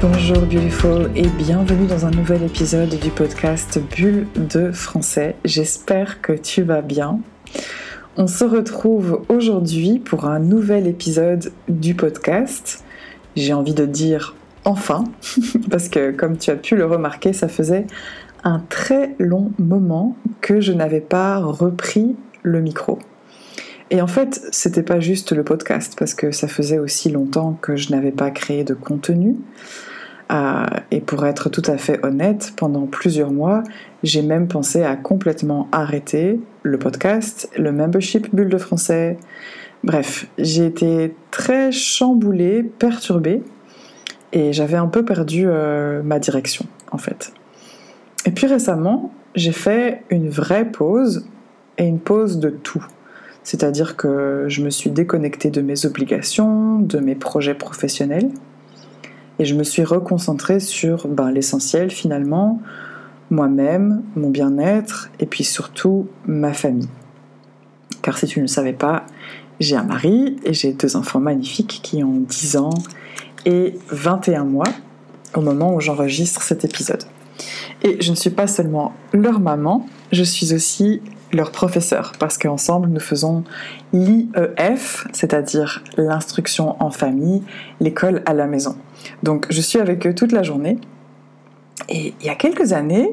Bonjour Beautiful et bienvenue dans un nouvel épisode du podcast Bulle de français. J'espère que tu vas bien. On se retrouve aujourd'hui pour un nouvel épisode du podcast. J'ai envie de dire enfin, parce que comme tu as pu le remarquer, ça faisait un très long moment que je n'avais pas repris le micro. Et en fait, c'était pas juste le podcast, parce que ça faisait aussi longtemps que je n'avais pas créé de contenu. Euh, et pour être tout à fait honnête, pendant plusieurs mois, j'ai même pensé à complètement arrêter le podcast, le membership Bulle de français. Bref, j'ai été très chamboulée, perturbée, et j'avais un peu perdu euh, ma direction, en fait. Et puis récemment, j'ai fait une vraie pause, et une pause de tout. C'est-à-dire que je me suis déconnectée de mes obligations, de mes projets professionnels, et je me suis reconcentrée sur ben, l'essentiel finalement, moi-même, mon bien-être, et puis surtout ma famille. Car si tu ne le savais pas, j'ai un mari et j'ai deux enfants magnifiques qui ont 10 ans et 21 mois au moment où j'enregistre cet épisode. Et je ne suis pas seulement leur maman, je suis aussi leur professeur, parce qu'ensemble nous faisons l'IEF, c'est-à-dire l'instruction en famille, l'école à la maison. Donc je suis avec eux toute la journée. Et il y a quelques années,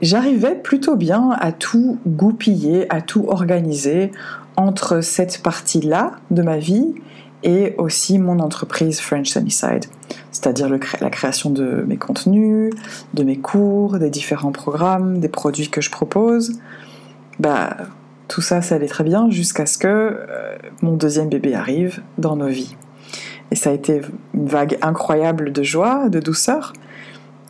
j'arrivais plutôt bien à tout goupiller, à tout organiser entre cette partie-là de ma vie et aussi mon entreprise French Sunnyside, c'est-à-dire la création de mes contenus, de mes cours, des différents programmes, des produits que je propose bah, tout ça, ça allait très bien jusqu'à ce que euh, mon deuxième bébé arrive dans nos vies. Et ça a été une vague incroyable de joie, de douceur,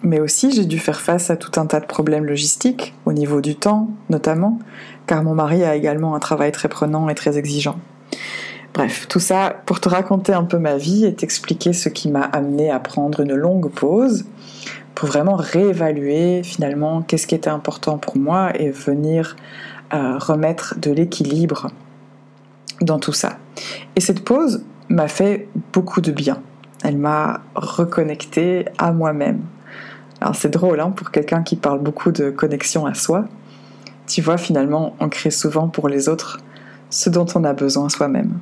mais aussi j'ai dû faire face à tout un tas de problèmes logistiques, au niveau du temps notamment, car mon mari a également un travail très prenant et très exigeant. Bref, tout ça pour te raconter un peu ma vie et t'expliquer ce qui m'a amené à prendre une longue pause vraiment réévaluer finalement qu'est-ce qui était important pour moi et venir remettre de l'équilibre dans tout ça. Et cette pause m'a fait beaucoup de bien. Elle m'a reconnecté à moi-même. Alors c'est drôle hein, pour quelqu'un qui parle beaucoup de connexion à soi. Tu vois, finalement, on crée souvent pour les autres ce dont on a besoin soi-même.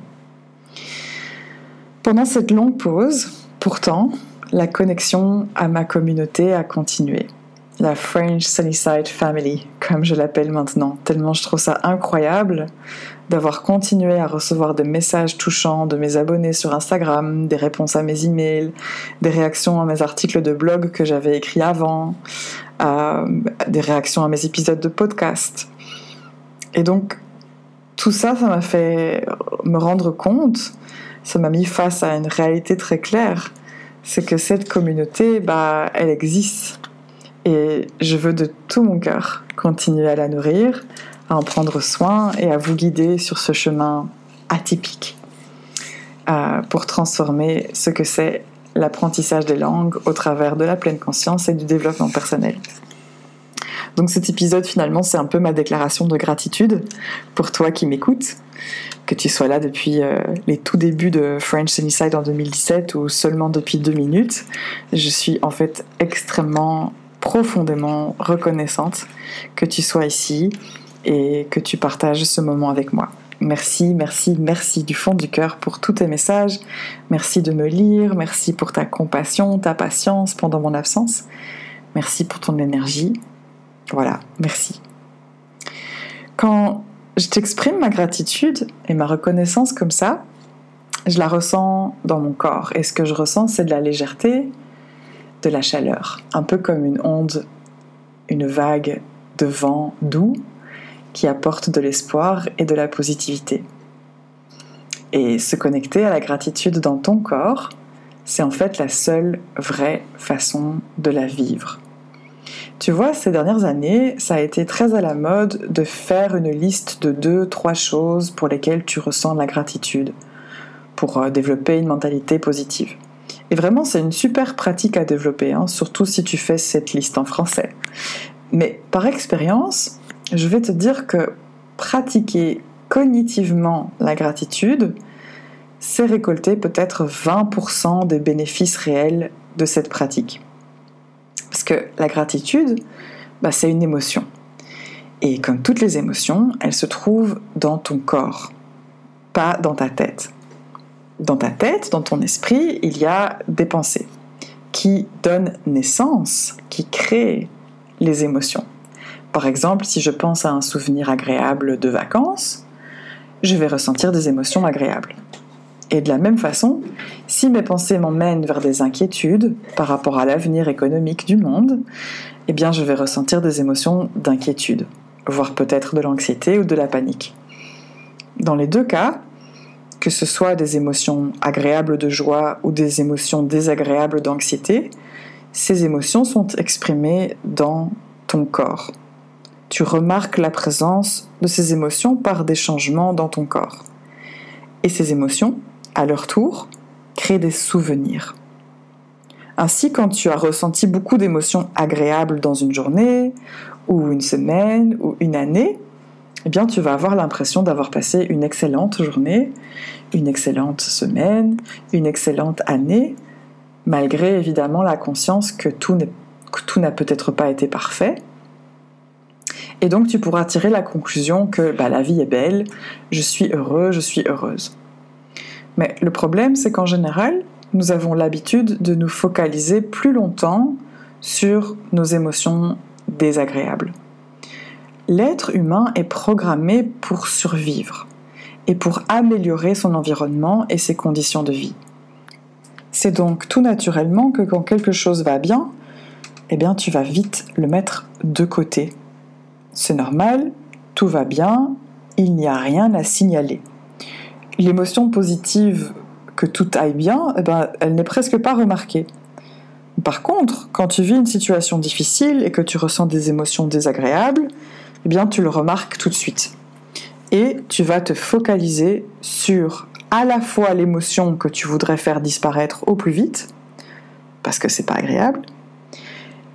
Pendant cette longue pause, pourtant, la connexion à ma communauté a continué la French Sunnyside Family, comme je l'appelle maintenant, tellement je trouve ça incroyable d'avoir continué à recevoir des messages touchants de mes abonnés sur Instagram, des réponses à mes emails, des réactions à mes articles de blog que j'avais écrits avant, euh, des réactions à mes épisodes de podcast. Et donc, tout ça, ça m'a fait me rendre compte, ça m'a mis face à une réalité très claire, c'est que cette communauté, bah, elle existe et je veux de tout mon cœur continuer à la nourrir, à en prendre soin et à vous guider sur ce chemin atypique euh, pour transformer ce que c'est l'apprentissage des langues au travers de la pleine conscience et du développement personnel. Donc cet épisode finalement c'est un peu ma déclaration de gratitude pour toi qui m'écoutes, que tu sois là depuis euh, les tout débuts de French Sunnyside en 2017 ou seulement depuis deux minutes. Je suis en fait extrêmement profondément reconnaissante que tu sois ici et que tu partages ce moment avec moi. Merci, merci, merci du fond du cœur pour tous tes messages. Merci de me lire, merci pour ta compassion, ta patience pendant mon absence. Merci pour ton énergie. Voilà, merci. Quand je t'exprime ma gratitude et ma reconnaissance comme ça, je la ressens dans mon corps. Et ce que je ressens, c'est de la légèreté, de la chaleur, un peu comme une onde, une vague de vent doux qui apporte de l'espoir et de la positivité. Et se connecter à la gratitude dans ton corps, c'est en fait la seule vraie façon de la vivre. Tu vois, ces dernières années, ça a été très à la mode de faire une liste de deux, trois choses pour lesquelles tu ressens la gratitude, pour euh, développer une mentalité positive. Et vraiment, c'est une super pratique à développer, hein, surtout si tu fais cette liste en français. Mais par expérience, je vais te dire que pratiquer cognitivement la gratitude, c'est récolter peut-être 20% des bénéfices réels de cette pratique. La gratitude, bah, c'est une émotion. Et comme toutes les émotions, elles se trouvent dans ton corps, pas dans ta tête. Dans ta tête, dans ton esprit, il y a des pensées qui donnent naissance, qui créent les émotions. Par exemple, si je pense à un souvenir agréable de vacances, je vais ressentir des émotions agréables. Et de la même façon, si mes pensées m'emmènent vers des inquiétudes par rapport à l'avenir économique du monde, eh bien je vais ressentir des émotions d'inquiétude, voire peut-être de l'anxiété ou de la panique. Dans les deux cas, que ce soit des émotions agréables de joie ou des émotions désagréables d'anxiété, ces émotions sont exprimées dans ton corps. Tu remarques la présence de ces émotions par des changements dans ton corps. Et ces émotions, à leur tour, créent des souvenirs. Ainsi, quand tu as ressenti beaucoup d'émotions agréables dans une journée, ou une semaine, ou une année, eh bien, tu vas avoir l'impression d'avoir passé une excellente journée, une excellente semaine, une excellente année, malgré évidemment la conscience que tout n'a peut-être pas été parfait. Et donc, tu pourras tirer la conclusion que bah, la vie est belle, je suis heureux, je suis heureuse. Mais le problème, c'est qu'en général, nous avons l'habitude de nous focaliser plus longtemps sur nos émotions désagréables. L'être humain est programmé pour survivre et pour améliorer son environnement et ses conditions de vie. C'est donc tout naturellement que quand quelque chose va bien, eh bien tu vas vite le mettre de côté. C'est normal, tout va bien, il n'y a rien à signaler l'émotion positive que tout aille bien, eh ben, elle n'est presque pas remarquée. Par contre, quand tu vis une situation difficile et que tu ressens des émotions désagréables, eh bien, tu le remarques tout de suite. Et tu vas te focaliser sur à la fois l'émotion que tu voudrais faire disparaître au plus vite, parce que c'est pas agréable,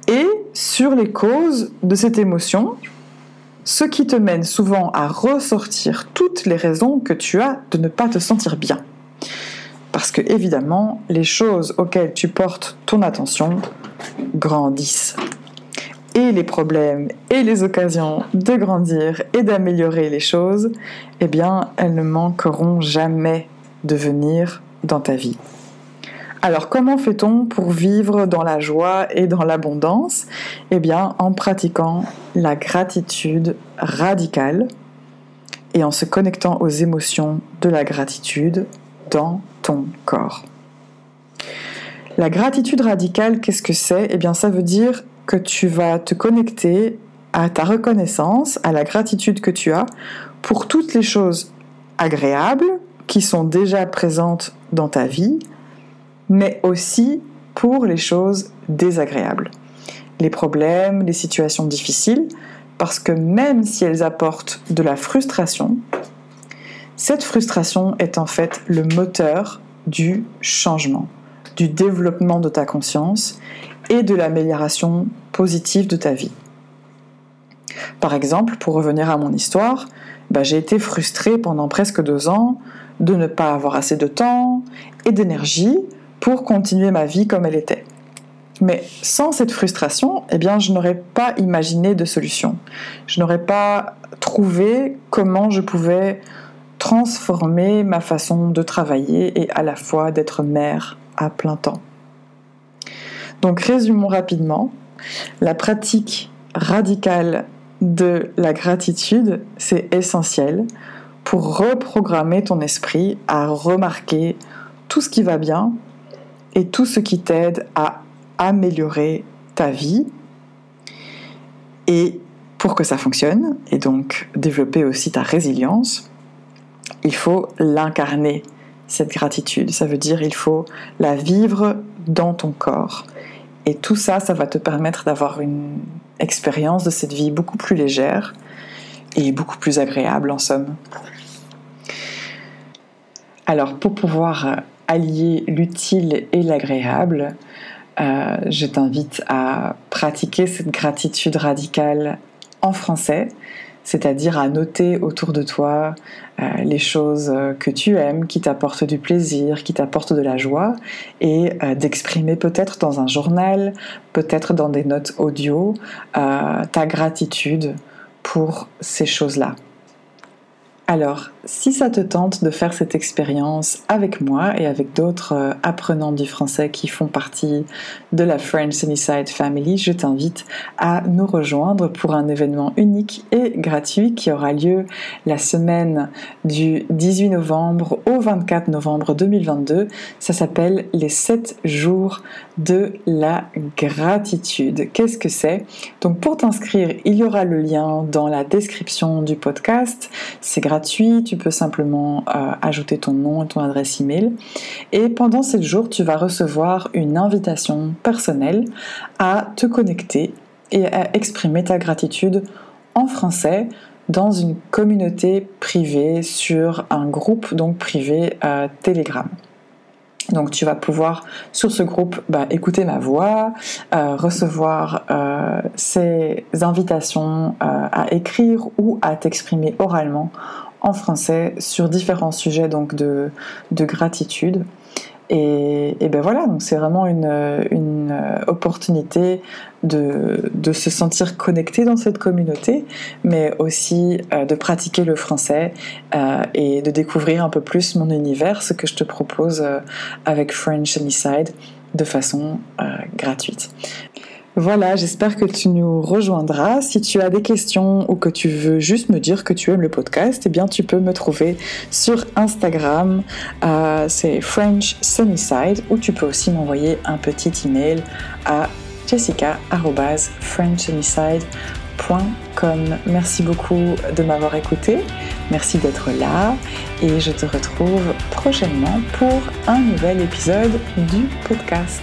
et sur les causes de cette émotion ce qui te mène souvent à ressortir toutes les raisons que tu as de ne pas te sentir bien. Parce que évidemment, les choses auxquelles tu portes ton attention grandissent. Et les problèmes et les occasions de grandir et d'améliorer les choses, eh bien, elles ne manqueront jamais de venir dans ta vie. Alors comment fait-on pour vivre dans la joie et dans l'abondance? Eh bien en pratiquant la gratitude radicale et en se connectant aux émotions de la gratitude dans ton corps. La gratitude radicale, qu'est-ce que c'est? Eh bien ça veut dire que tu vas te connecter à ta reconnaissance, à la gratitude que tu as pour toutes les choses agréables qui sont déjà présentes dans ta vie, mais aussi pour les choses désagréables, les problèmes, les situations difficiles, parce que même si elles apportent de la frustration, cette frustration est en fait le moteur du changement, du développement de ta conscience et de l'amélioration positive de ta vie. Par exemple, pour revenir à mon histoire, bah, j'ai été frustrée pendant presque deux ans de ne pas avoir assez de temps et d'énergie pour continuer ma vie comme elle était. Mais sans cette frustration, eh bien, je n'aurais pas imaginé de solution. Je n'aurais pas trouvé comment je pouvais transformer ma façon de travailler et à la fois d'être mère à plein temps. Donc résumons rapidement. La pratique radicale de la gratitude, c'est essentiel pour reprogrammer ton esprit à remarquer tout ce qui va bien et tout ce qui t'aide à améliorer ta vie. Et pour que ça fonctionne, et donc développer aussi ta résilience, il faut l'incarner, cette gratitude. Ça veut dire il faut la vivre dans ton corps. Et tout ça, ça va te permettre d'avoir une expérience de cette vie beaucoup plus légère et beaucoup plus agréable en somme. Alors pour pouvoir allier l'utile et l'agréable, euh, je t'invite à pratiquer cette gratitude radicale en français. c'est-à-dire à noter autour de toi euh, les choses que tu aimes, qui t'apportent du plaisir, qui t'apportent de la joie, et euh, d'exprimer peut-être dans un journal, peut-être dans des notes audio, ta gratitude pour ces choses-là. Alors, si ça te tente de faire cette expérience avec moi et avec d'autres euh, apprenants du français qui font partie de la French Sunnyside Family, je t'invite à nous rejoindre pour un événement unique et gratuit qui aura lieu la semaine du 18 novembre au 24 novembre 2022. Ça s'appelle les 7 jours de la gratitude. Qu'est-ce que c'est? Donc pour t'inscrire, il y aura le lien dans la description du podcast. Tu peux simplement euh, ajouter ton nom et ton adresse email. Et pendant 7 jours, tu vas recevoir une invitation personnelle à te connecter et à exprimer ta gratitude en français dans une communauté privée sur un groupe donc privé euh, Telegram. Donc tu vas pouvoir sur ce groupe bah, écouter ma voix, euh, recevoir ces invitations à écrire ou à t'exprimer oralement français sur différents sujets donc de, gratitude. Et, ben voilà, donc c'est vraiment une, opportunité de, se sentir connecté dans cette communauté, mais aussi euh, de pratiquer le français euh, et de découvrir un peu plus mon univers, ce que je te propose euh, avec French Sunnyside de façon gratuite. Voilà, j'espère que tu nous rejoindras. Si tu as des questions ou que tu veux juste me dire que tu aimes le podcast, eh bien tu peux me trouver sur Instagram, c'est French Sunnyside, ou tu peux aussi m'envoyer un petit email à jessica@frenchsunnyside.com. Merci beaucoup de m'avoir écouté, merci d'être là et je te retrouve prochainement pour un nouvel épisode du podcast.